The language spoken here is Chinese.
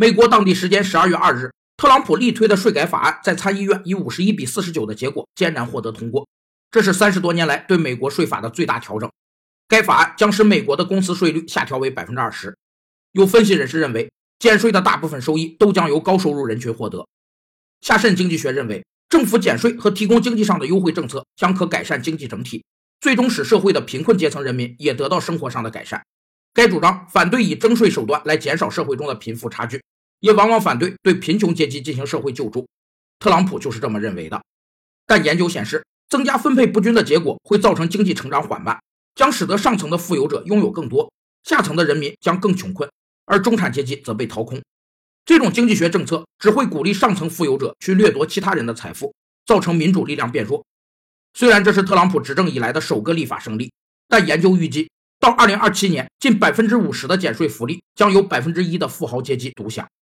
美国当地时间十二月二日，特朗普力推的税改法案在参议院以五十一比四十九的结果艰难获得通过。这是三十多年来对美国税法的最大调整。该法案将使美国的公司税率下调为百分之二十。有分析人士认为，减税的大部分收益都将由高收入人群获得。夏慎经济学认为，政府减税和提供经济上的优惠政策将可改善经济整体，最终使社会的贫困阶层人民也得到生活上的改善。该主张反对以征税手段来减少社会中的贫富差距，也往往反对对贫穷阶级进行社会救助。特朗普就是这么认为的。但研究显示，增加分配不均的结果会造成经济成长缓慢，将使得上层的富有者拥有更多，下层的人民将更穷困，而中产阶级则被掏空。这种经济学政策只会鼓励上层富有者去掠夺其他人的财富，造成民主力量变弱。虽然这是特朗普执政以来的首个立法胜利，但研究预计，到2027年，近百分之五十的减税福利将由百分之一的富豪阶级独享。